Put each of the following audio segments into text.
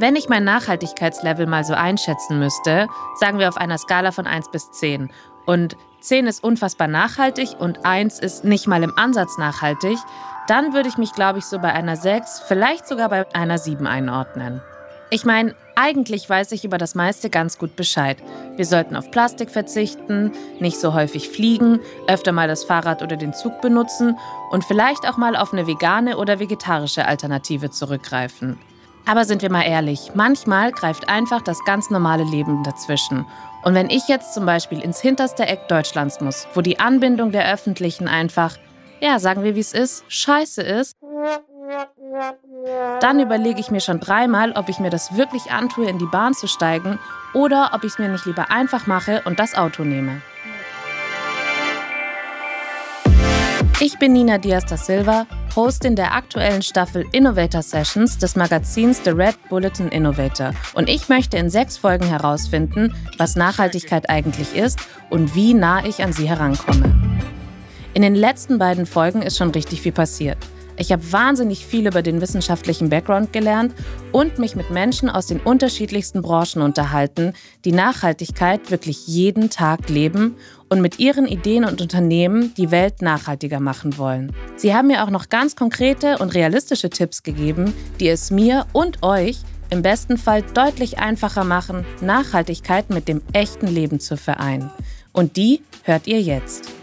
Wenn ich mein Nachhaltigkeitslevel mal so einschätzen müsste, sagen wir auf einer Skala von 1 bis 10. Und 10 ist unfassbar nachhaltig und 1 ist nicht mal im Ansatz nachhaltig, dann würde ich mich, glaube ich, so bei einer 6, vielleicht sogar bei einer 7 einordnen. Ich meine, eigentlich weiß ich über das meiste ganz gut Bescheid. Wir sollten auf Plastik verzichten, nicht so häufig fliegen, öfter mal das Fahrrad oder den Zug benutzen und vielleicht auch mal auf eine vegane oder vegetarische Alternative zurückgreifen. Aber sind wir mal ehrlich, manchmal greift einfach das ganz normale Leben dazwischen. Und wenn ich jetzt zum Beispiel ins hinterste Eck Deutschlands muss, wo die Anbindung der Öffentlichen einfach, ja, sagen wir wie es ist, scheiße ist, dann überlege ich mir schon dreimal, ob ich mir das wirklich antue, in die Bahn zu steigen oder ob ich es mir nicht lieber einfach mache und das Auto nehme. Ich bin Nina Diaz da Silva, Hostin der aktuellen Staffel Innovator Sessions des Magazins The Red Bulletin Innovator. Und ich möchte in sechs Folgen herausfinden, was Nachhaltigkeit eigentlich ist und wie nah ich an sie herankomme. In den letzten beiden Folgen ist schon richtig viel passiert. Ich habe wahnsinnig viel über den wissenschaftlichen Background gelernt und mich mit Menschen aus den unterschiedlichsten Branchen unterhalten, die Nachhaltigkeit wirklich jeden Tag leben und mit ihren Ideen und Unternehmen die Welt nachhaltiger machen wollen. Sie haben mir auch noch ganz konkrete und realistische Tipps gegeben, die es mir und euch im besten Fall deutlich einfacher machen, Nachhaltigkeit mit dem echten Leben zu vereinen. Und die hört ihr jetzt.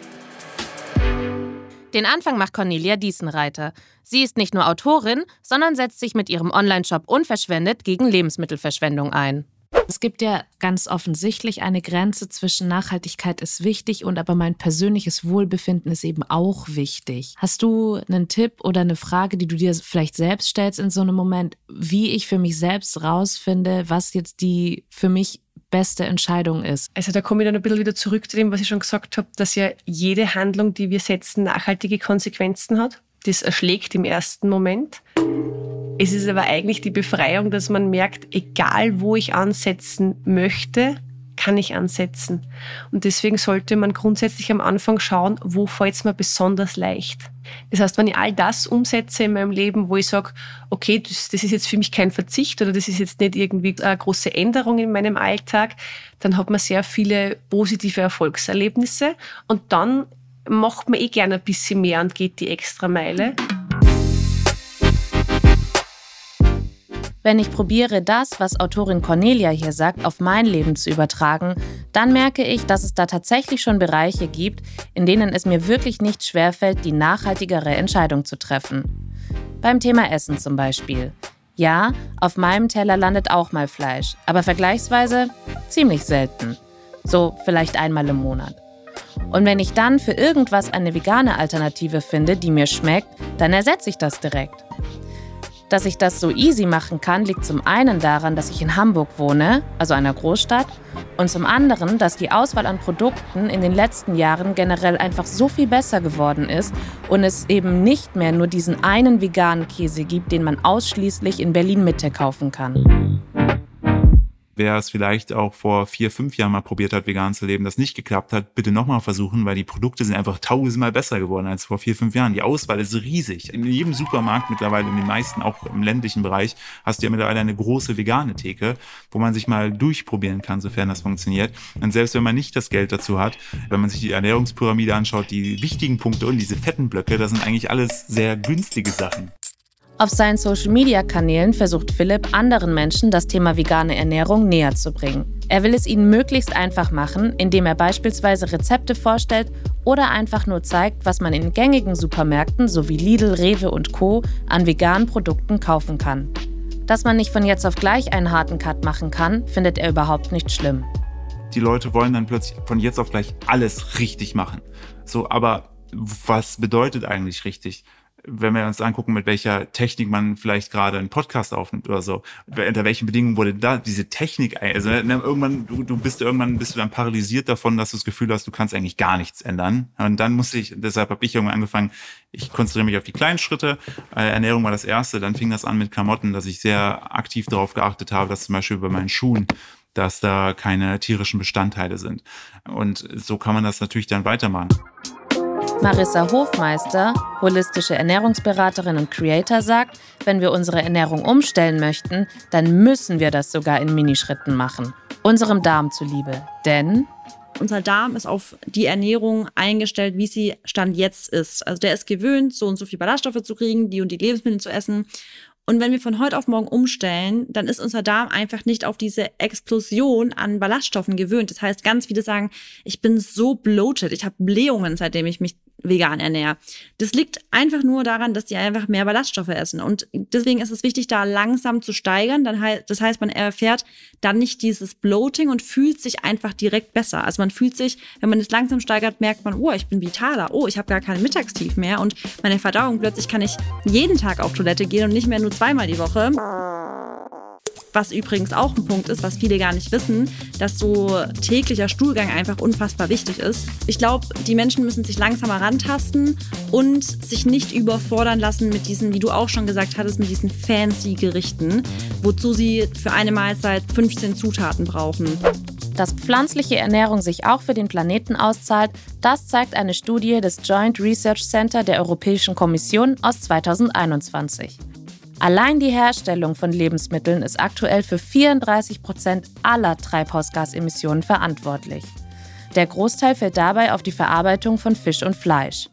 Den Anfang macht Cornelia Diesenreiter. Sie ist nicht nur Autorin, sondern setzt sich mit ihrem Onlineshop Unverschwendet gegen Lebensmittelverschwendung ein. Es gibt ja ganz offensichtlich eine Grenze zwischen Nachhaltigkeit ist wichtig und aber mein persönliches Wohlbefinden ist eben auch wichtig. Hast du einen Tipp oder eine Frage, die du dir vielleicht selbst stellst in so einem Moment, wie ich für mich selbst rausfinde, was jetzt die für mich beste Entscheidung ist. Also da komme ich dann ein bisschen wieder zurück zu dem, was ich schon gesagt habe, dass ja jede Handlung, die wir setzen, nachhaltige Konsequenzen hat. Das erschlägt im ersten Moment. Es ist aber eigentlich die Befreiung, dass man merkt, egal wo ich ansetzen möchte, kann ich ansetzen. Und deswegen sollte man grundsätzlich am Anfang schauen, wo fällt es mir besonders leicht. Das heißt, wenn ich all das umsetze in meinem Leben, wo ich sage, okay, das, das ist jetzt für mich kein Verzicht oder das ist jetzt nicht irgendwie eine große Änderung in meinem Alltag, dann hat man sehr viele positive Erfolgserlebnisse und dann macht man eh gerne ein bisschen mehr und geht die extra Meile. Wenn ich probiere, das, was Autorin Cornelia hier sagt, auf mein Leben zu übertragen, dann merke ich, dass es da tatsächlich schon Bereiche gibt, in denen es mir wirklich nicht schwerfällt, die nachhaltigere Entscheidung zu treffen. Beim Thema Essen zum Beispiel. Ja, auf meinem Teller landet auch mal Fleisch, aber vergleichsweise ziemlich selten. So vielleicht einmal im Monat. Und wenn ich dann für irgendwas eine vegane Alternative finde, die mir schmeckt, dann ersetze ich das direkt. Dass ich das so easy machen kann, liegt zum einen daran, dass ich in Hamburg wohne, also einer Großstadt, und zum anderen, dass die Auswahl an Produkten in den letzten Jahren generell einfach so viel besser geworden ist und es eben nicht mehr nur diesen einen veganen Käse gibt, den man ausschließlich in Berlin Mitte kaufen kann. Wer es vielleicht auch vor vier, fünf Jahren mal probiert hat, vegan zu leben, das nicht geklappt hat, bitte nochmal versuchen, weil die Produkte sind einfach tausendmal besser geworden als vor vier, fünf Jahren. Die Auswahl ist riesig. In jedem Supermarkt mittlerweile, in den meisten, auch im ländlichen Bereich, hast du ja mittlerweile eine große vegane Theke, wo man sich mal durchprobieren kann, sofern das funktioniert. Und selbst wenn man nicht das Geld dazu hat, wenn man sich die Ernährungspyramide anschaut, die wichtigen Punkte und diese fetten Blöcke, das sind eigentlich alles sehr günstige Sachen. Auf seinen Social-Media-Kanälen versucht Philipp, anderen Menschen das Thema vegane Ernährung näher zu bringen. Er will es ihnen möglichst einfach machen, indem er beispielsweise Rezepte vorstellt oder einfach nur zeigt, was man in gängigen Supermärkten sowie Lidl, Rewe und Co. an veganen Produkten kaufen kann. Dass man nicht von jetzt auf gleich einen harten Cut machen kann, findet er überhaupt nicht schlimm. Die Leute wollen dann plötzlich von jetzt auf gleich alles richtig machen. So, aber was bedeutet eigentlich richtig? Wenn wir uns angucken, mit welcher Technik man vielleicht gerade einen Podcast aufnimmt oder so, unter welchen Bedingungen wurde da diese Technik, also ne, irgendwann, du, du bist irgendwann, bist du dann paralysiert davon, dass du das Gefühl hast, du kannst eigentlich gar nichts ändern. Und dann musste ich, deshalb habe ich irgendwann angefangen, ich konzentriere mich auf die kleinen Schritte. Äh, Ernährung war das erste, dann fing das an mit Klamotten, dass ich sehr aktiv darauf geachtet habe, dass zum Beispiel bei meinen Schuhen dass da keine tierischen Bestandteile sind. Und so kann man das natürlich dann weitermachen. Marissa Hofmeister, holistische Ernährungsberaterin und Creator, sagt, wenn wir unsere Ernährung umstellen möchten, dann müssen wir das sogar in Minischritten machen. Unserem Darm zuliebe. Denn unser Darm ist auf die Ernährung eingestellt, wie sie Stand jetzt ist. Also der ist gewöhnt, so und so viel Ballaststoffe zu kriegen, die und die Lebensmittel zu essen. Und wenn wir von heute auf morgen umstellen, dann ist unser Darm einfach nicht auf diese Explosion an Ballaststoffen gewöhnt. Das heißt, ganz viele sagen, ich bin so bloated, ich habe Blähungen, seitdem ich mich vegan ernähre. Das liegt einfach nur daran, dass die einfach mehr Ballaststoffe essen. Und deswegen ist es wichtig, da langsam zu steigern. Das heißt, man erfährt dann nicht dieses Bloating und fühlt sich einfach direkt besser. Also man fühlt sich, wenn man es langsam steigert, merkt man, oh, ich bin vitaler, oh, ich habe gar kein Mittagstief mehr und meine Verdauung, plötzlich kann ich jeden Tag auf Toilette gehen und nicht mehr nur zweimal die Woche. Was übrigens auch ein Punkt ist, was viele gar nicht wissen, dass so täglicher Stuhlgang einfach unfassbar wichtig ist. Ich glaube, die Menschen müssen sich langsamer rantasten und sich nicht überfordern lassen mit diesen, wie du auch schon gesagt hattest, mit diesen fancy Gerichten, wozu sie für eine Mahlzeit 15 Zutaten brauchen. Dass pflanzliche Ernährung sich auch für den Planeten auszahlt, das zeigt eine Studie des Joint Research Center der Europäischen Kommission aus 2021. Allein die Herstellung von Lebensmitteln ist aktuell für 34 Prozent aller Treibhausgasemissionen verantwortlich. Der Großteil fällt dabei auf die Verarbeitung von Fisch und Fleisch.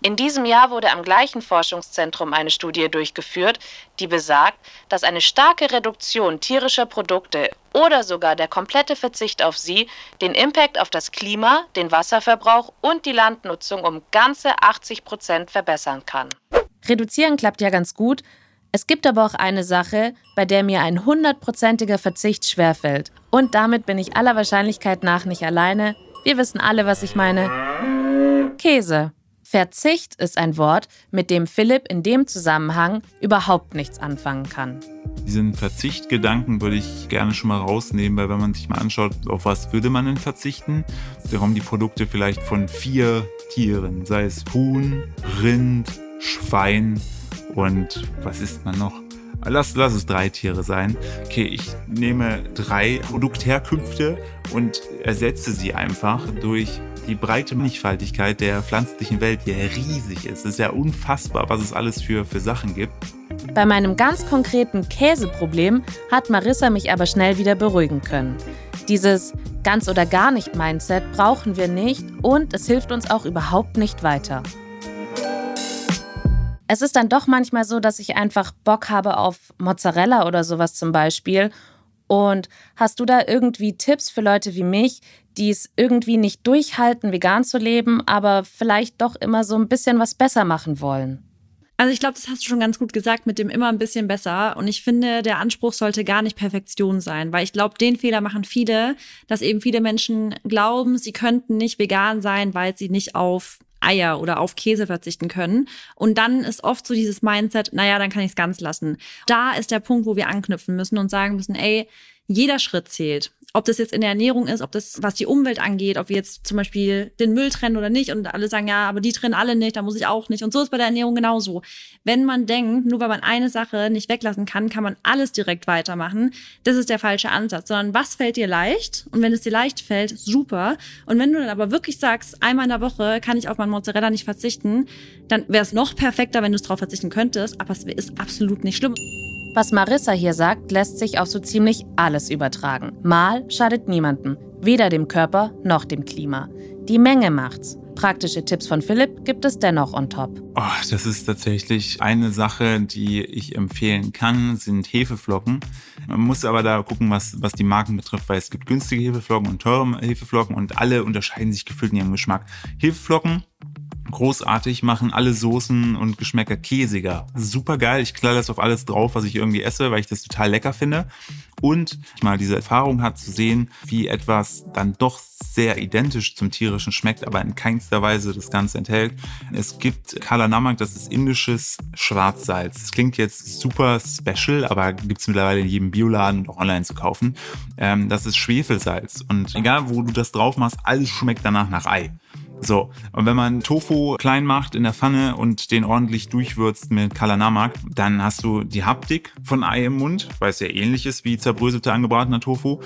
In diesem Jahr wurde am gleichen Forschungszentrum eine Studie durchgeführt, die besagt, dass eine starke Reduktion tierischer Produkte oder sogar der komplette Verzicht auf sie den Impact auf das Klima, den Wasserverbrauch und die Landnutzung um ganze 80 Prozent verbessern kann. Reduzieren klappt ja ganz gut, es gibt aber auch eine Sache, bei der mir ein hundertprozentiger Verzicht schwerfällt. Und damit bin ich aller Wahrscheinlichkeit nach nicht alleine. Wir wissen alle, was ich meine. Käse. Verzicht ist ein Wort, mit dem Philipp in dem Zusammenhang überhaupt nichts anfangen kann. Diesen Verzichtgedanken würde ich gerne schon mal rausnehmen, weil wenn man sich mal anschaut, auf was würde man denn verzichten, da kommen die Produkte vielleicht von vier Tieren, sei es Huhn, Rind, Schwein, und was isst man noch? Lass, lass es drei Tiere sein. Okay, ich nehme drei Produktherkünfte und ersetze sie einfach durch die breite Mannigfaltigkeit der pflanzlichen Welt, die ja riesig ist. Es ist ja unfassbar, was es alles für, für Sachen gibt. Bei meinem ganz konkreten Käseproblem hat Marissa mich aber schnell wieder beruhigen können. Dieses ganz oder gar nicht Mindset brauchen wir nicht und es hilft uns auch überhaupt nicht weiter es ist dann doch manchmal so, dass ich einfach Bock habe auf Mozzarella oder sowas zum Beispiel. Und hast du da irgendwie Tipps für Leute wie mich, die es irgendwie nicht durchhalten, vegan zu leben, aber vielleicht doch immer so ein bisschen was besser machen wollen? Also ich glaube, das hast du schon ganz gut gesagt mit dem immer ein bisschen besser. Und ich finde, der Anspruch sollte gar nicht Perfektion sein, weil ich glaube, den Fehler machen viele, dass eben viele Menschen glauben, sie könnten nicht vegan sein, weil sie nicht auf Eier oder auf Käse verzichten können. Und dann ist oft so dieses Mindset, naja, dann kann ich es ganz lassen. Da ist der Punkt, wo wir anknüpfen müssen und sagen müssen, ey, jeder Schritt zählt ob das jetzt in der Ernährung ist, ob das, was die Umwelt angeht, ob wir jetzt zum Beispiel den Müll trennen oder nicht und alle sagen, ja, aber die trennen alle nicht, da muss ich auch nicht. Und so ist bei der Ernährung genauso. Wenn man denkt, nur weil man eine Sache nicht weglassen kann, kann man alles direkt weitermachen, das ist der falsche Ansatz, sondern was fällt dir leicht? Und wenn es dir leicht fällt, super. Und wenn du dann aber wirklich sagst, einmal in der Woche kann ich auf mein Mozzarella nicht verzichten, dann wäre es noch perfekter, wenn du es drauf verzichten könntest, aber es ist absolut nicht schlimm. Was Marissa hier sagt, lässt sich auf so ziemlich alles übertragen. Mal schadet niemandem, weder dem Körper noch dem Klima. Die Menge macht's. Praktische Tipps von Philipp gibt es dennoch on top. Oh, das ist tatsächlich eine Sache, die ich empfehlen kann, sind Hefeflocken. Man muss aber da gucken, was, was die Marken betrifft, weil es gibt günstige Hefeflocken und teure Hefeflocken und alle unterscheiden sich gefühlt in ihrem Geschmack. Hefeflocken großartig, machen alle Soßen und Geschmäcker käsiger. Super geil. Ich knall das auf alles drauf, was ich irgendwie esse, weil ich das total lecker finde. Und mal diese Erfahrung hat zu sehen, wie etwas dann doch sehr identisch zum tierischen schmeckt, aber in keinster Weise das Ganze enthält. Es gibt Kala Namak, das ist indisches Schwarzsalz. Das klingt jetzt super special, aber gibt es mittlerweile in jedem Bioladen und auch online zu kaufen. Ähm, das ist Schwefelsalz. Und egal, wo du das drauf machst, alles schmeckt danach nach Ei. So, und wenn man Tofu klein macht in der Pfanne und den ordentlich durchwürzt mit Kalanamak, dann hast du die Haptik von Ei im Mund, weil es ja ähnlich ist wie zerbröselter angebratener Tofu.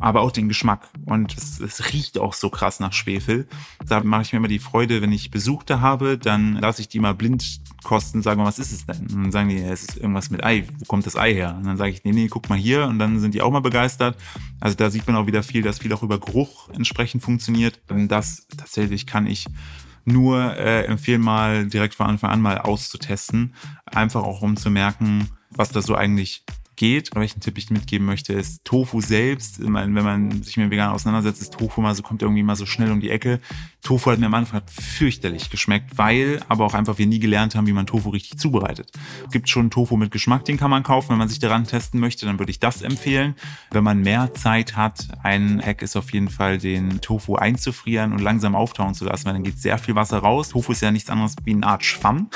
Aber auch den Geschmack. Und es, es, riecht auch so krass nach Schwefel. Da mache ich mir immer die Freude, wenn ich Besuchte habe, dann lasse ich die mal blind kosten, sagen, was ist es denn? Und dann sagen die, es ist irgendwas mit Ei. Wo kommt das Ei her? Und dann sage ich, nee, nee, guck mal hier. Und dann sind die auch mal begeistert. Also da sieht man auch wieder viel, dass viel auch über Geruch entsprechend funktioniert. Und das tatsächlich kann ich nur äh, empfehlen, mal direkt von Anfang an mal auszutesten. Einfach auch um zu merken, was da so eigentlich geht. Welchen Tipp ich mitgeben möchte, ist Tofu selbst. Meine, wenn man sich mit vegan auseinandersetzt, ist Tofu mal so, kommt irgendwie mal so schnell um die Ecke. Tofu hat mir am Anfang fürchterlich geschmeckt, weil aber auch einfach wir nie gelernt haben, wie man Tofu richtig zubereitet. Es gibt schon Tofu mit Geschmack, den kann man kaufen. Wenn man sich daran testen möchte, dann würde ich das empfehlen. Wenn man mehr Zeit hat, ein Hack ist auf jeden Fall, den Tofu einzufrieren und langsam auftauen zu lassen, weil dann geht sehr viel Wasser raus. Tofu ist ja nichts anderes wie eine Art Schwamm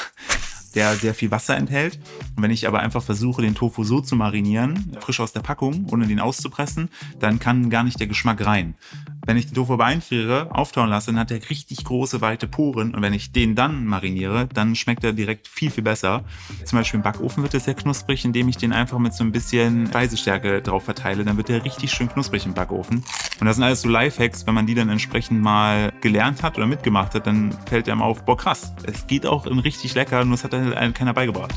der sehr viel Wasser enthält. Und wenn ich aber einfach versuche, den Tofu so zu marinieren, frisch aus der Packung, ohne den auszupressen, dann kann gar nicht der Geschmack rein. Wenn ich den Tofu aber einfriere, auftauen lasse, dann hat er richtig große, weite Poren. Und wenn ich den dann mariniere, dann schmeckt er direkt viel, viel besser. Zum Beispiel im Backofen wird er sehr knusprig, indem ich den einfach mit so ein bisschen Reisestärke drauf verteile. Dann wird er richtig schön knusprig im Backofen. Und das sind alles so Lifehacks. Wenn man die dann entsprechend mal gelernt hat oder mitgemacht hat, dann fällt einem auf, boah krass, es geht auch richtig lecker, nur es hat dann keiner beigebracht.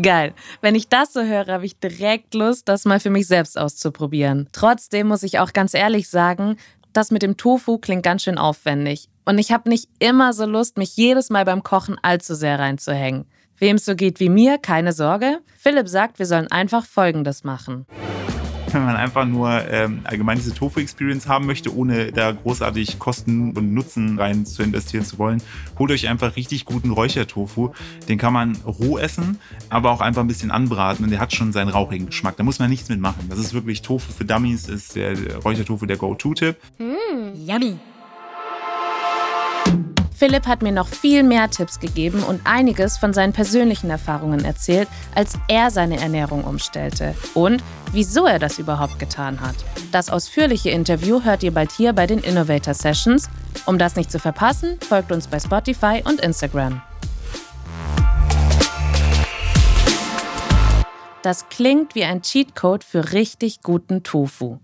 Geil. Wenn ich das so höre, habe ich direkt Lust, das mal für mich selbst auszuprobieren. Trotzdem muss ich auch ganz ehrlich sagen, das mit dem Tofu klingt ganz schön aufwendig. Und ich habe nicht immer so Lust, mich jedes Mal beim Kochen allzu sehr reinzuhängen. Wem es so geht wie mir, keine Sorge. Philipp sagt, wir sollen einfach Folgendes machen wenn man einfach nur ähm, allgemein diese Tofu-Experience haben möchte, ohne da großartig Kosten und Nutzen rein zu investieren zu wollen, holt euch einfach richtig guten Räuchertofu. Den kann man roh essen, aber auch einfach ein bisschen anbraten und der hat schon seinen rauchigen Geschmack. Da muss man nichts mitmachen. Das ist wirklich Tofu für Dummies, ist der Räuchertofu der Go-To-Tipp. Mm, yummy. Philipp hat mir noch viel mehr Tipps gegeben und einiges von seinen persönlichen Erfahrungen erzählt, als er seine Ernährung umstellte und wieso er das überhaupt getan hat. Das ausführliche Interview hört ihr bald hier bei den Innovator Sessions. Um das nicht zu verpassen, folgt uns bei Spotify und Instagram. Das klingt wie ein Cheatcode für richtig guten Tofu.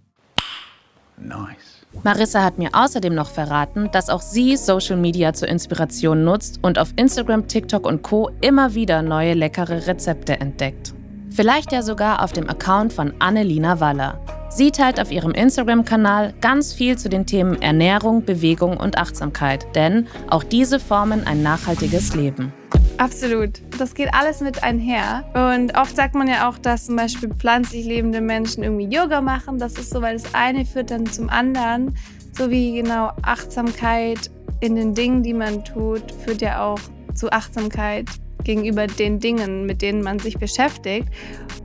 Nice. Marissa hat mir außerdem noch verraten, dass auch sie Social Media zur Inspiration nutzt und auf Instagram, TikTok und Co. immer wieder neue leckere Rezepte entdeckt. Vielleicht ja sogar auf dem Account von Annelina Waller. Sie teilt auf ihrem Instagram-Kanal ganz viel zu den Themen Ernährung, Bewegung und Achtsamkeit, denn auch diese formen ein nachhaltiges Leben. Absolut. Das geht alles mit einher. Und oft sagt man ja auch, dass zum Beispiel pflanzlich lebende Menschen irgendwie Yoga machen. Das ist so, weil das eine führt dann zum anderen. So wie genau Achtsamkeit in den Dingen, die man tut, führt ja auch zu Achtsamkeit gegenüber den Dingen, mit denen man sich beschäftigt.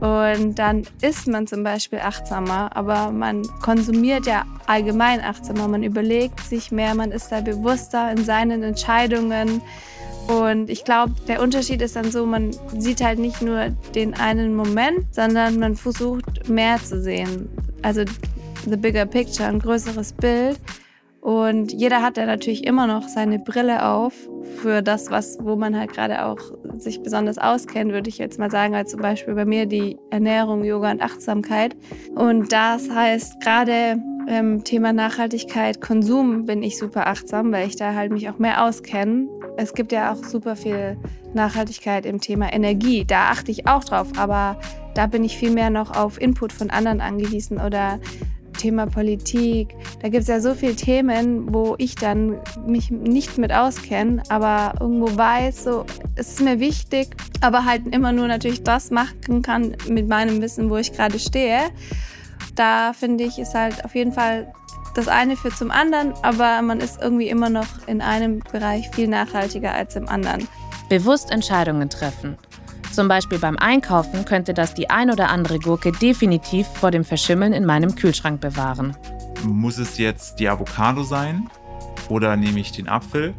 Und dann ist man zum Beispiel achtsamer, aber man konsumiert ja allgemein achtsamer. Man überlegt sich mehr, man ist da bewusster in seinen Entscheidungen. Und ich glaube, der Unterschied ist dann so, man sieht halt nicht nur den einen Moment, sondern man versucht mehr zu sehen. Also the bigger picture, ein größeres Bild. Und jeder hat ja natürlich immer noch seine Brille auf für das, was, wo man halt gerade auch sich besonders auskennt, würde ich jetzt mal sagen, als zum Beispiel bei mir die Ernährung, Yoga und Achtsamkeit. Und das heißt gerade ähm, Thema Nachhaltigkeit, Konsum bin ich super achtsam, weil ich da halt mich auch mehr auskenne. Es gibt ja auch super viel Nachhaltigkeit im Thema Energie. Da achte ich auch drauf, aber da bin ich viel mehr noch auf Input von anderen angewiesen oder Thema Politik. Da gibt es ja so viele Themen, wo ich dann mich nicht mit auskenne, aber irgendwo weiß, so, es ist mir wichtig, aber halt immer nur natürlich das machen kann mit meinem Wissen, wo ich gerade stehe da finde ich, ist halt auf jeden Fall das eine führt zum anderen, aber man ist irgendwie immer noch in einem Bereich viel nachhaltiger als im anderen. Bewusst Entscheidungen treffen. Zum Beispiel beim Einkaufen könnte das die ein oder andere Gurke definitiv vor dem Verschimmeln in meinem Kühlschrank bewahren. Muss es jetzt die Avocado sein? Oder nehme ich den Apfel?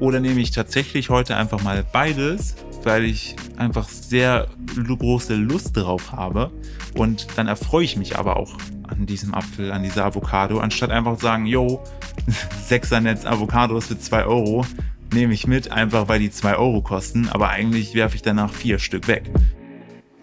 Oder nehme ich tatsächlich heute einfach mal beides, weil ich einfach sehr große Lust drauf habe. Und dann erfreue ich mich aber auch an diesem Apfel, an dieser Avocado, anstatt einfach zu sagen, yo, Sechsernetz Avocados für 2 Euro, nehme ich mit, einfach weil die 2 Euro kosten, aber eigentlich werfe ich danach vier Stück weg.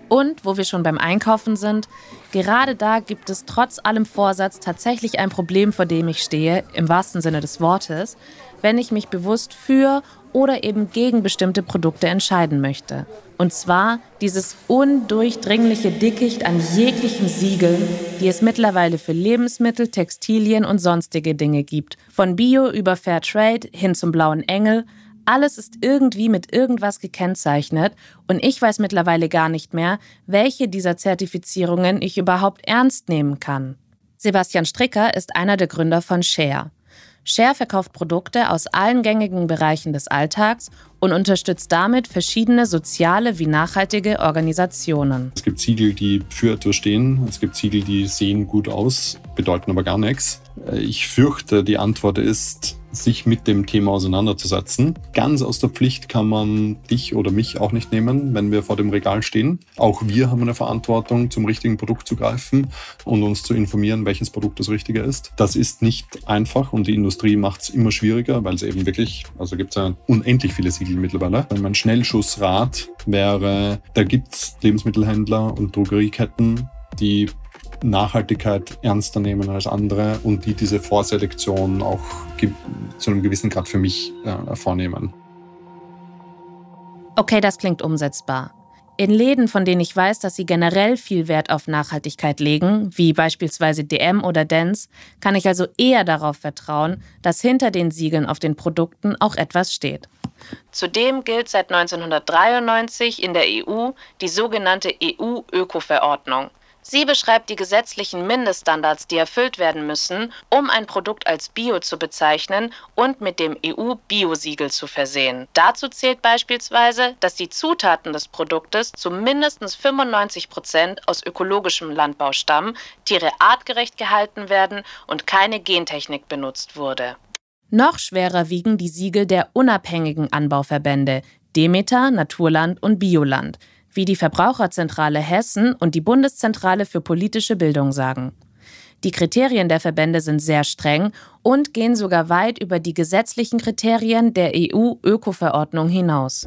Und wo wir schon beim Einkaufen sind, gerade da gibt es trotz allem Vorsatz tatsächlich ein Problem, vor dem ich stehe, im wahrsten Sinne des Wortes, wenn ich mich bewusst für oder eben gegen bestimmte Produkte entscheiden möchte. Und zwar dieses undurchdringliche Dickicht an jeglichen Siegeln, die es mittlerweile für Lebensmittel, Textilien und sonstige Dinge gibt. Von Bio über Fair Trade hin zum blauen Engel, alles ist irgendwie mit irgendwas gekennzeichnet und ich weiß mittlerweile gar nicht mehr, welche dieser Zertifizierungen ich überhaupt ernst nehmen kann. Sebastian Stricker ist einer der Gründer von Share. Share verkauft Produkte aus allen gängigen Bereichen des Alltags und unterstützt damit verschiedene soziale wie nachhaltige Organisationen. Es gibt Siegel, die für etwas stehen. Es gibt Siegel, die sehen gut aus, bedeuten aber gar nichts. Ich fürchte, die Antwort ist, sich mit dem Thema auseinanderzusetzen. Ganz aus der Pflicht kann man dich oder mich auch nicht nehmen, wenn wir vor dem Regal stehen. Auch wir haben eine Verantwortung, zum richtigen Produkt zu greifen und uns zu informieren, welches Produkt das Richtige ist. Das ist nicht einfach und die Industrie macht es immer schwieriger, weil es eben wirklich, also gibt es ja unendlich viele Siegel mittlerweile. Mein Schnellschussrat wäre, da gibt es Lebensmittelhändler und Drogerieketten, die Nachhaltigkeit ernster nehmen als andere und die diese Vorselektion auch zu einem gewissen Grad für mich äh, vornehmen. Okay, das klingt umsetzbar. In Läden, von denen ich weiß, dass sie generell viel Wert auf Nachhaltigkeit legen, wie beispielsweise DM oder Dance, kann ich also eher darauf vertrauen, dass hinter den Siegeln auf den Produkten auch etwas steht. Zudem gilt seit 1993 in der EU die sogenannte EU-Öko-Verordnung. Sie beschreibt die gesetzlichen Mindeststandards, die erfüllt werden müssen, um ein Produkt als Bio zu bezeichnen und mit dem EU-Biosiegel zu versehen. Dazu zählt beispielsweise, dass die Zutaten des Produktes zu mindestens 95 Prozent aus ökologischem Landbau stammen, Tiere artgerecht gehalten werden und keine Gentechnik benutzt wurde. Noch schwerer wiegen die Siegel der unabhängigen Anbauverbände Demeter, Naturland und Bioland wie die Verbraucherzentrale Hessen und die Bundeszentrale für politische Bildung sagen. Die Kriterien der Verbände sind sehr streng und gehen sogar weit über die gesetzlichen Kriterien der EU-Öko-Verordnung hinaus.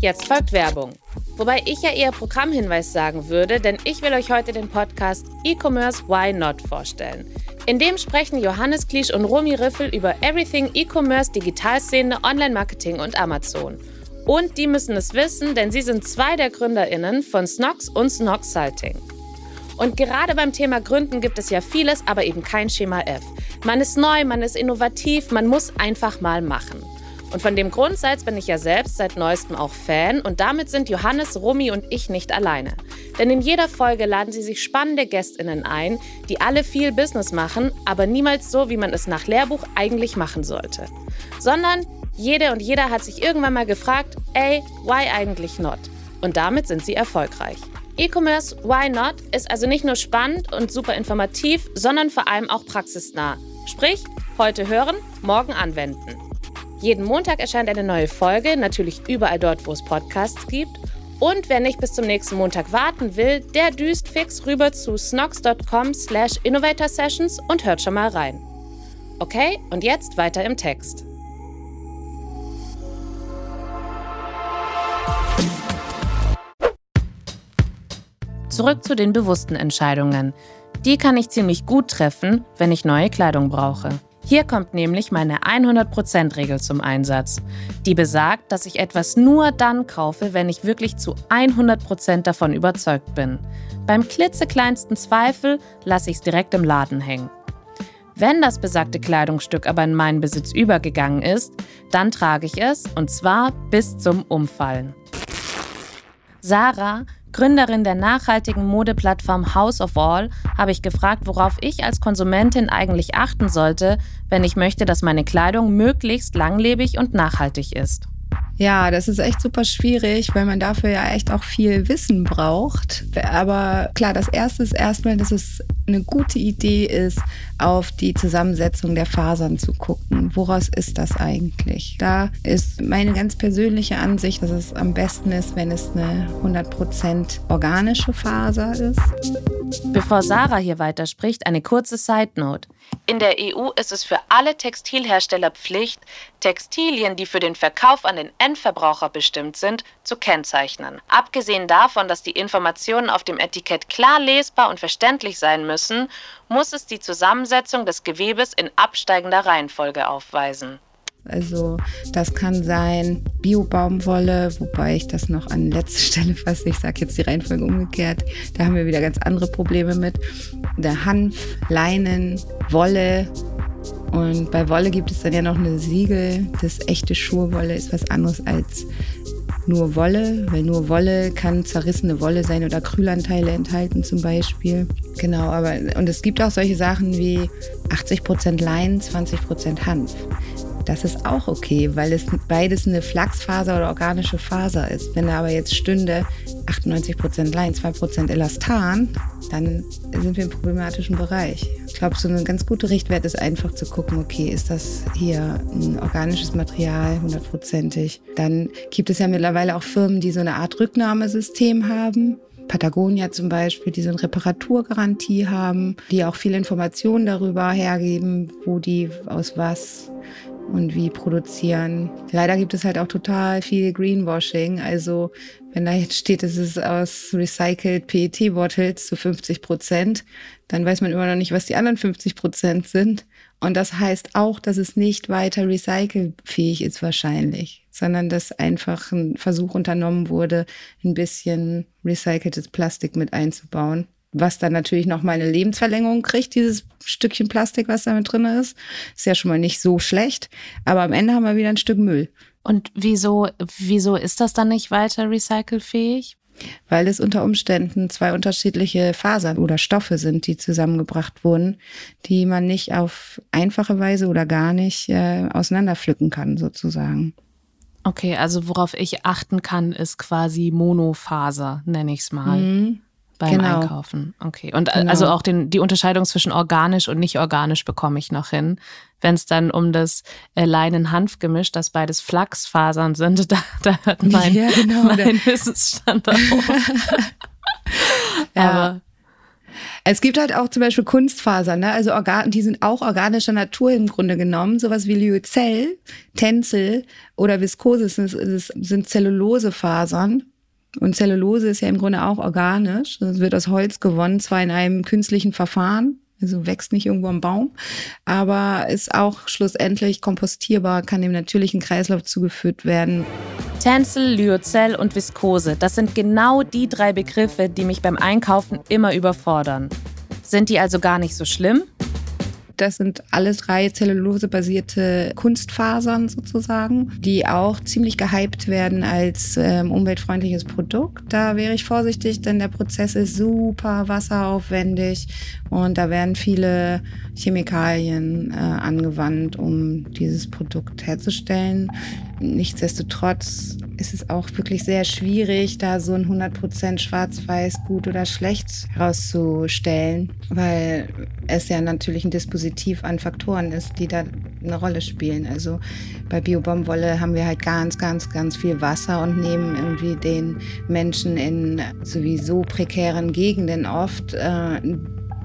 Jetzt folgt Werbung. Wobei ich ja eher Programmhinweis sagen würde, denn ich will euch heute den Podcast E-Commerce Why Not vorstellen. In dem sprechen Johannes Klisch und Romy Riffel über Everything E-Commerce, Digitalszene, Online-Marketing und Amazon – und die müssen es wissen, denn sie sind zwei der GründerInnen von Snox und Snox Salting. Und gerade beim Thema Gründen gibt es ja vieles, aber eben kein Schema F. Man ist neu, man ist innovativ, man muss einfach mal machen. Und von dem Grundsatz bin ich ja selbst seit neuestem auch Fan und damit sind Johannes, Rumi und ich nicht alleine. Denn in jeder Folge laden sie sich spannende GästInnen ein, die alle viel Business machen, aber niemals so, wie man es nach Lehrbuch eigentlich machen sollte. Sondern jede und jeder hat sich irgendwann mal gefragt, ey, why eigentlich not? Und damit sind sie erfolgreich. E-Commerce Why Not ist also nicht nur spannend und super informativ, sondern vor allem auch praxisnah. Sprich, heute hören, morgen anwenden. Jeden Montag erscheint eine neue Folge, natürlich überall dort, wo es Podcasts gibt. Und wer nicht bis zum nächsten Montag warten will, der düst fix rüber zu snox.com slash innovator sessions und hört schon mal rein. Okay, und jetzt weiter im Text. Zurück zu den bewussten Entscheidungen. Die kann ich ziemlich gut treffen, wenn ich neue Kleidung brauche. Hier kommt nämlich meine 100%-Regel zum Einsatz. Die besagt, dass ich etwas nur dann kaufe, wenn ich wirklich zu 100% davon überzeugt bin. Beim klitzekleinsten Zweifel lasse ich es direkt im Laden hängen. Wenn das besagte Kleidungsstück aber in meinen Besitz übergegangen ist, dann trage ich es und zwar bis zum Umfallen. Sarah Gründerin der nachhaltigen Modeplattform House of All, habe ich gefragt, worauf ich als Konsumentin eigentlich achten sollte, wenn ich möchte, dass meine Kleidung möglichst langlebig und nachhaltig ist. Ja, das ist echt super schwierig, weil man dafür ja echt auch viel Wissen braucht. Aber klar, das erste ist erstmal, dass es eine gute Idee ist, auf die Zusammensetzung der Fasern zu gucken. Woraus ist das eigentlich? Da ist meine ganz persönliche Ansicht, dass es am besten ist, wenn es eine 100% organische Faser ist. Bevor Sarah hier weiterspricht, eine kurze Side Note. In der EU ist es für alle Textilhersteller Pflicht, Textilien, die für den Verkauf an den Endverbraucher bestimmt sind, zu kennzeichnen. Abgesehen davon, dass die Informationen auf dem Etikett klar lesbar und verständlich sein müssen, muss es die Zusammensetzung des Gewebes in absteigender Reihenfolge aufweisen. Also das kann sein Bio-Baumwolle, wobei ich das noch an letzter Stelle fasse. Ich sage jetzt die Reihenfolge umgekehrt. Da haben wir wieder ganz andere Probleme mit. Der Hanf, Leinen, Wolle. Und bei Wolle gibt es dann ja noch eine Siegel. Das echte Schurwolle ist was anderes als nur Wolle, weil nur Wolle kann zerrissene Wolle sein oder Krülanteile enthalten zum Beispiel. Genau, aber und es gibt auch solche Sachen wie 80% Leinen, 20% Hanf. Das ist auch okay, weil es beides eine Flachsfaser oder organische Faser ist. Wenn da aber jetzt stünde 98% Lein, 2% Elastan, dann sind wir im problematischen Bereich. Ich glaube, so ein ganz guter Richtwert ist einfach zu gucken, okay, ist das hier ein organisches Material, hundertprozentig. Dann gibt es ja mittlerweile auch Firmen, die so eine Art Rücknahmesystem haben. Patagonia zum Beispiel, die so eine Reparaturgarantie haben, die auch viele Informationen darüber hergeben, wo die aus was und wie produzieren. Leider gibt es halt auch total viel Greenwashing. Also wenn da jetzt steht, es ist aus recycled PET-Bottles zu 50 Prozent, dann weiß man immer noch nicht, was die anderen 50 Prozent sind. Und das heißt auch, dass es nicht weiter recycelfähig ist wahrscheinlich, sondern dass einfach ein Versuch unternommen wurde, ein bisschen recyceltes Plastik mit einzubauen was dann natürlich noch mal eine Lebensverlängerung kriegt, dieses Stückchen Plastik, was da mit drin ist. Ist ja schon mal nicht so schlecht. Aber am Ende haben wir wieder ein Stück Müll. Und wieso, wieso ist das dann nicht weiter recycelfähig? Weil es unter Umständen zwei unterschiedliche Fasern oder Stoffe sind, die zusammengebracht wurden, die man nicht auf einfache Weise oder gar nicht äh, auseinanderpflücken kann, sozusagen. Okay, also worauf ich achten kann, ist quasi Monofaser, nenne ich es mal. Mhm beim genau. Einkaufen. Okay. Und genau. also auch den, die Unterscheidung zwischen organisch und nicht organisch bekomme ich noch hin. Wenn es dann um das äh, Leinen-Hanf-Gemisch, das beides Flachsfasern sind, da, da hört mein, ja, genau, mein Wissensstand auf. ja. Aber es gibt halt auch zum Beispiel Kunstfasern, ne? also Organ die sind auch organischer Natur im Grunde genommen. Sowas wie Lyocell, Tencel oder Viskose sind, sind Zellulosefasern. Und Zellulose ist ja im Grunde auch organisch. Es wird aus Holz gewonnen, zwar in einem künstlichen Verfahren, also wächst nicht irgendwo am Baum, aber ist auch schlussendlich kompostierbar, kann dem natürlichen Kreislauf zugeführt werden. Tencel, Lyocell und Viskose, das sind genau die drei Begriffe, die mich beim Einkaufen immer überfordern. Sind die also gar nicht so schlimm? Das sind alles drei zellulosebasierte Kunstfasern sozusagen, die auch ziemlich gehypt werden als ähm, umweltfreundliches Produkt. Da wäre ich vorsichtig, denn der Prozess ist super wasseraufwendig und da werden viele Chemikalien äh, angewandt, um dieses Produkt herzustellen. Nichtsdestotrotz ist es auch wirklich sehr schwierig, da so ein 100% schwarz-weiß gut oder schlecht herauszustellen, weil es ja natürlich ein Dispositiv an Faktoren ist, die da eine Rolle spielen. Also bei Biobaumwolle haben wir halt ganz, ganz, ganz viel Wasser und nehmen irgendwie den Menschen in sowieso prekären Gegenden oft äh,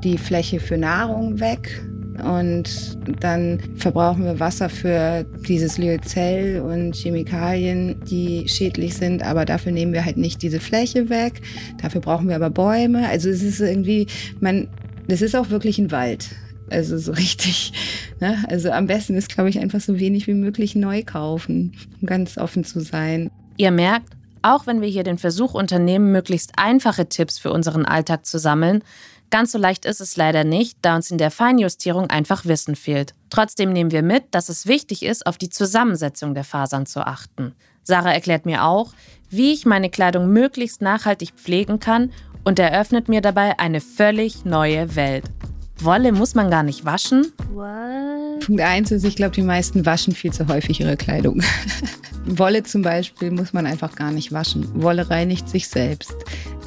die Fläche für Nahrung weg und dann verbrauchen wir Wasser für dieses Lyocell und Chemikalien, die schädlich sind, aber dafür nehmen wir halt nicht diese Fläche weg. Dafür brauchen wir aber Bäume. Also es ist irgendwie, man, das ist auch wirklich ein Wald. Also so richtig. Ne? Also am besten ist, glaube ich, einfach so wenig wie möglich neu kaufen, um ganz offen zu sein. Ihr merkt, auch wenn wir hier den Versuch unternehmen, möglichst einfache Tipps für unseren Alltag zu sammeln, Ganz so leicht ist es leider nicht, da uns in der Feinjustierung einfach Wissen fehlt. Trotzdem nehmen wir mit, dass es wichtig ist, auf die Zusammensetzung der Fasern zu achten. Sarah erklärt mir auch, wie ich meine Kleidung möglichst nachhaltig pflegen kann und eröffnet mir dabei eine völlig neue Welt. Wolle muss man gar nicht waschen? What? Punkt 1 ist, ich glaube, die meisten waschen viel zu häufig ihre Kleidung. Wolle zum Beispiel muss man einfach gar nicht waschen. Wolle reinigt sich selbst.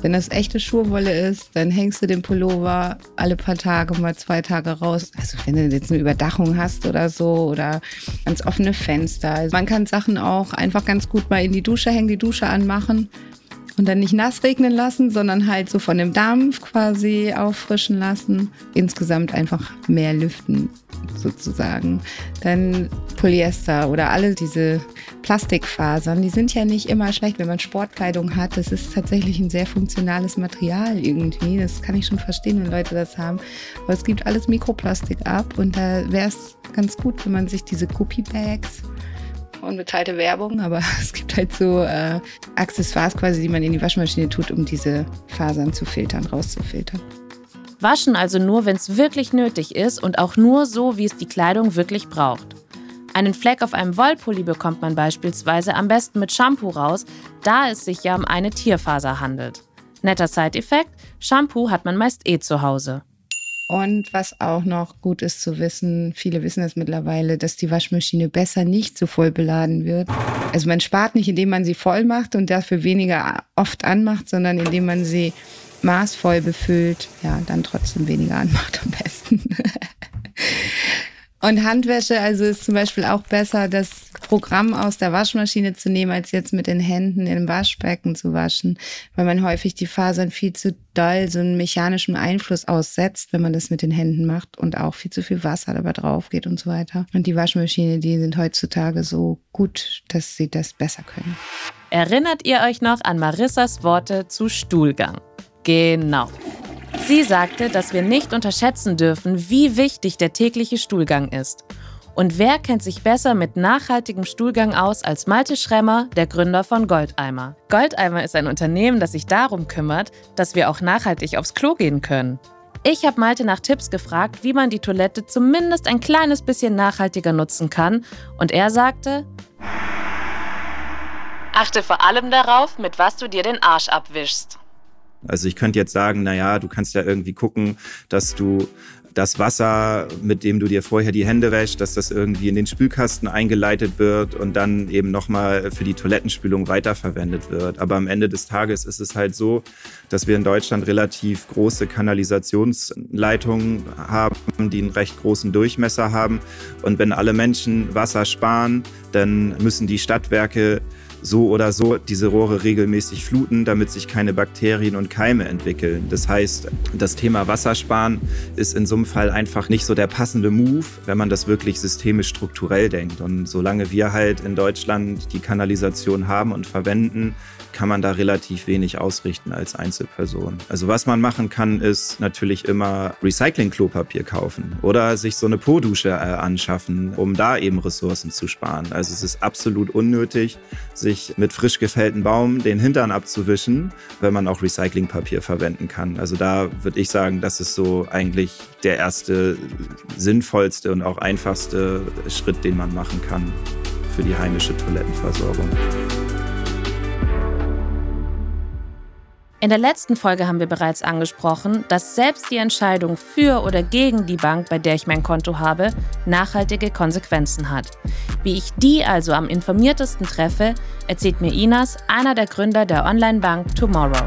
Wenn das echte Schurwolle ist, dann hängst du den Pullover alle paar Tage, mal zwei Tage raus. Also wenn du jetzt eine Überdachung hast oder so oder ganz offene Fenster. Also man kann Sachen auch einfach ganz gut mal in die Dusche hängen, die Dusche anmachen und dann nicht nass regnen lassen, sondern halt so von dem Dampf quasi auffrischen lassen. Insgesamt einfach mehr lüften sozusagen. Dann Polyester oder alle diese Plastikfasern, die sind ja nicht immer schlecht, wenn man Sportkleidung hat. Das ist tatsächlich ein sehr funktionales Material irgendwie. Das kann ich schon verstehen, wenn Leute das haben. Aber es gibt alles Mikroplastik ab und da wäre es ganz gut, wenn man sich diese Copy-Bags unbezahlte Werbung, aber es gibt halt so äh, Accessoires quasi, die man in die Waschmaschine tut, um diese Fasern zu filtern, rauszufiltern. Waschen also nur, wenn es wirklich nötig ist und auch nur so, wie es die Kleidung wirklich braucht. Einen Fleck auf einem Wollpulli bekommt man beispielsweise am besten mit Shampoo raus, da es sich ja um eine Tierfaser handelt. Netter Side-Effekt: Shampoo hat man meist eh zu Hause. Und was auch noch gut ist zu wissen, viele wissen es mittlerweile, dass die Waschmaschine besser nicht so voll beladen wird. Also man spart nicht, indem man sie voll macht und dafür weniger oft anmacht, sondern indem man sie maßvoll befüllt, ja, dann trotzdem weniger anmacht am besten. Und Handwäsche, also ist zum Beispiel auch besser, das Programm aus der Waschmaschine zu nehmen, als jetzt mit den Händen im Waschbecken zu waschen, weil man häufig die Fasern viel zu doll so einen mechanischen Einfluss aussetzt, wenn man das mit den Händen macht und auch viel zu viel Wasser dabei drauf geht und so weiter. Und die Waschmaschine, die sind heutzutage so gut, dass sie das besser können. Erinnert ihr euch noch an Marissas Worte zu Stuhlgang? Genau. Sie sagte, dass wir nicht unterschätzen dürfen, wie wichtig der tägliche Stuhlgang ist. Und wer kennt sich besser mit nachhaltigem Stuhlgang aus als Malte Schremmer, der Gründer von Goldeimer? Goldeimer ist ein Unternehmen, das sich darum kümmert, dass wir auch nachhaltig aufs Klo gehen können. Ich habe Malte nach Tipps gefragt, wie man die Toilette zumindest ein kleines bisschen nachhaltiger nutzen kann, und er sagte: Achte vor allem darauf, mit was du dir den Arsch abwischst. Also ich könnte jetzt sagen, naja, du kannst ja irgendwie gucken, dass du das Wasser, mit dem du dir vorher die Hände wäschst, dass das irgendwie in den Spülkasten eingeleitet wird und dann eben nochmal für die Toilettenspülung weiterverwendet wird. Aber am Ende des Tages ist es halt so, dass wir in Deutschland relativ große Kanalisationsleitungen haben, die einen recht großen Durchmesser haben. Und wenn alle Menschen Wasser sparen, dann müssen die Stadtwerke so oder so diese Rohre regelmäßig fluten, damit sich keine Bakterien und Keime entwickeln. Das heißt, das Thema Wassersparen ist in so einem Fall einfach nicht so der passende Move, wenn man das wirklich systemisch strukturell denkt. Und solange wir halt in Deutschland die Kanalisation haben und verwenden, kann man da relativ wenig ausrichten als Einzelperson. Also was man machen kann, ist natürlich immer Recycling-Klopapier kaufen oder sich so eine Po-Dusche äh, anschaffen, um da eben Ressourcen zu sparen. Also es ist absolut unnötig, sich mit frisch gefällten Baum den Hintern abzuwischen, wenn man auch Recyclingpapier verwenden kann. Also da würde ich sagen, das ist so eigentlich der erste sinnvollste und auch einfachste Schritt, den man machen kann für die heimische Toilettenversorgung. In der letzten Folge haben wir bereits angesprochen, dass selbst die Entscheidung für oder gegen die Bank, bei der ich mein Konto habe, nachhaltige Konsequenzen hat. Wie ich die also am informiertesten treffe, erzählt mir Inas, einer der Gründer der Online-Bank Tomorrow.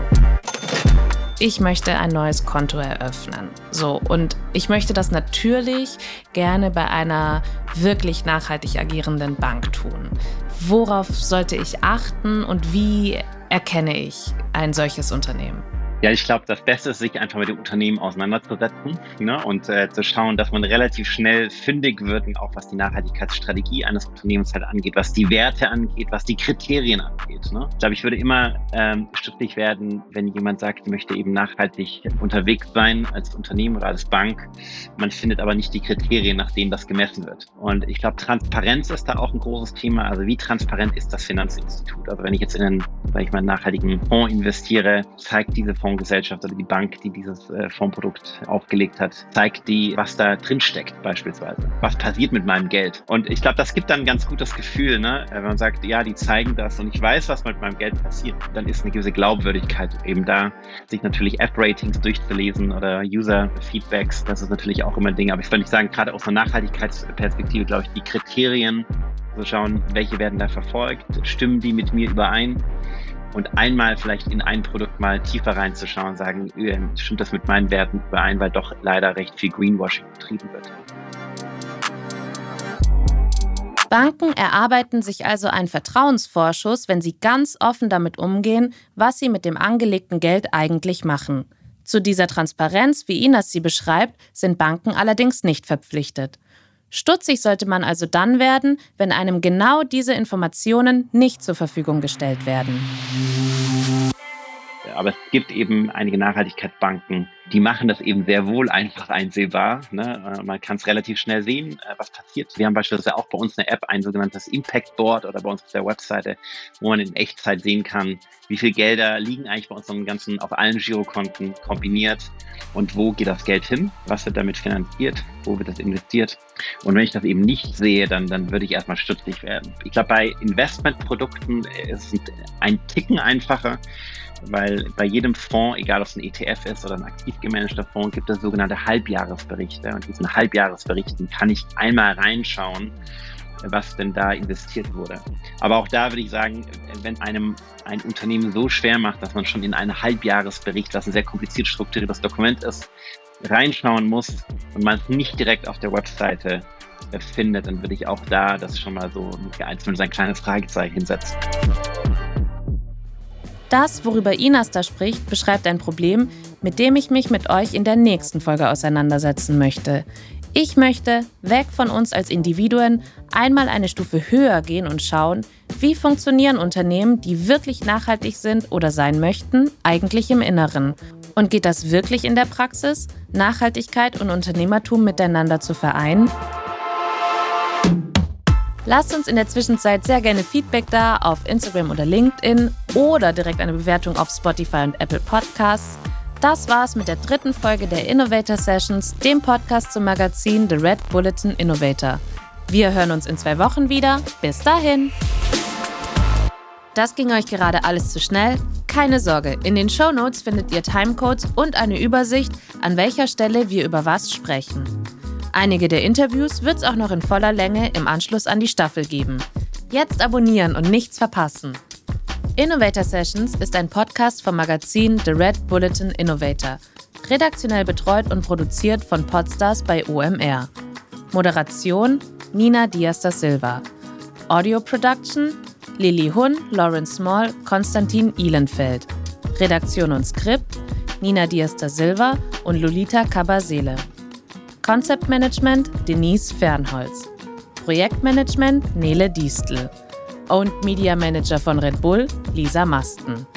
Ich möchte ein neues Konto eröffnen. So, und ich möchte das natürlich gerne bei einer wirklich nachhaltig agierenden Bank tun. Worauf sollte ich achten und wie erkenne ich ein solches Unternehmen? Ja, ich glaube, das Beste ist, sich einfach mit dem Unternehmen auseinanderzusetzen ne? und äh, zu schauen, dass man relativ schnell fündig wird, auch was die Nachhaltigkeitsstrategie eines Unternehmens halt angeht, was die Werte angeht, was die Kriterien angeht. Ne? Ich glaube, ich würde immer ähm, stutzig werden, wenn jemand sagt, ich möchte eben nachhaltig unterwegs sein als Unternehmen oder als Bank. Man findet aber nicht die Kriterien, nach denen das gemessen wird. Und ich glaube, Transparenz ist da auch ein großes Thema. Also wie transparent ist das Finanzinstitut? Also wenn ich jetzt in einen, sag ich mal, nachhaltigen Fonds investiere, zeigt diese Fonds Fondsgesellschaft oder die Bank, die dieses äh, Fondsprodukt aufgelegt hat, zeigt die, was da drin steckt beispielsweise. Was passiert mit meinem Geld? Und ich glaube, das gibt dann ein ganz gutes Gefühl, ne? wenn man sagt, ja, die zeigen das und ich weiß, was mit meinem Geld passiert. Dann ist eine gewisse Glaubwürdigkeit eben da, sich natürlich App-Ratings durchzulesen oder User-Feedbacks. Das ist natürlich auch immer ein Ding. Aber ich würde sagen, gerade aus einer Nachhaltigkeitsperspektive, glaube ich, die Kriterien, so schauen, welche werden da verfolgt, stimmen die mit mir überein und einmal vielleicht in ein Produkt mal tiefer reinzuschauen und sagen, ähm, stimmt das mit meinen Werten überein, weil doch leider recht viel Greenwashing betrieben wird. Banken erarbeiten sich also einen Vertrauensvorschuss, wenn sie ganz offen damit umgehen, was sie mit dem angelegten Geld eigentlich machen. Zu dieser Transparenz, wie Inas sie beschreibt, sind Banken allerdings nicht verpflichtet. Stutzig sollte man also dann werden, wenn einem genau diese Informationen nicht zur Verfügung gestellt werden. Aber es gibt eben einige Nachhaltigkeitsbanken, die machen das eben sehr wohl einfach einsehbar. Ne? Äh, man kann es relativ schnell sehen, äh, was passiert. Wir haben beispielsweise auch bei uns eine App, ein sogenanntes Impact Board oder bei uns auf der Webseite, wo man in Echtzeit sehen kann, wie viel Gelder liegen eigentlich bei unserem ganzen auf allen Girokonten kombiniert und wo geht das Geld hin, was wird damit finanziert, wo wird das investiert. Und wenn ich das eben nicht sehe, dann, dann würde ich erstmal stutzig werden. Ich glaube, bei Investmentprodukten ist es ein Ticken einfacher weil bei jedem Fonds, egal ob es ein ETF ist oder ein aktiv gemanagter Fonds, gibt es sogenannte Halbjahresberichte. Und diesen Halbjahresberichten kann ich einmal reinschauen, was denn da investiert wurde. Aber auch da würde ich sagen, wenn einem ein Unternehmen so schwer macht, dass man schon in einen Halbjahresbericht, was ein sehr kompliziert strukturiertes Dokument ist, reinschauen muss und man es nicht direkt auf der Webseite findet, dann würde ich auch da das schon mal so als ein kleines Fragezeichen hinsetzen. Das, worüber Inas da spricht, beschreibt ein Problem, mit dem ich mich mit euch in der nächsten Folge auseinandersetzen möchte. Ich möchte weg von uns als Individuen einmal eine Stufe höher gehen und schauen, wie funktionieren Unternehmen, die wirklich nachhaltig sind oder sein möchten, eigentlich im Inneren. Und geht das wirklich in der Praxis, Nachhaltigkeit und Unternehmertum miteinander zu vereinen? Lasst uns in der Zwischenzeit sehr gerne Feedback da auf Instagram oder LinkedIn oder direkt eine Bewertung auf Spotify und Apple Podcasts. Das war's mit der dritten Folge der Innovator Sessions, dem Podcast zum Magazin The Red Bulletin Innovator. Wir hören uns in zwei Wochen wieder. Bis dahin! Das ging euch gerade alles zu schnell? Keine Sorge, in den Show Notes findet ihr Timecodes und eine Übersicht, an welcher Stelle wir über was sprechen. Einige der Interviews wird es auch noch in voller Länge im Anschluss an die Staffel geben. Jetzt abonnieren und nichts verpassen. Innovator Sessions ist ein Podcast vom Magazin The Red Bulletin Innovator, redaktionell betreut und produziert von Podstars bei OMR. Moderation Nina Diaz da Silva. Audio Production Lili Hun, Lawrence Small, Konstantin Ihlenfeld. Redaktion und Skript Nina Diaz da Silva und Lolita Cabasele. Concept Management Denise Fernholz. Projektmanagement Nele Diestel. Owned Media Manager von Red Bull Lisa Masten.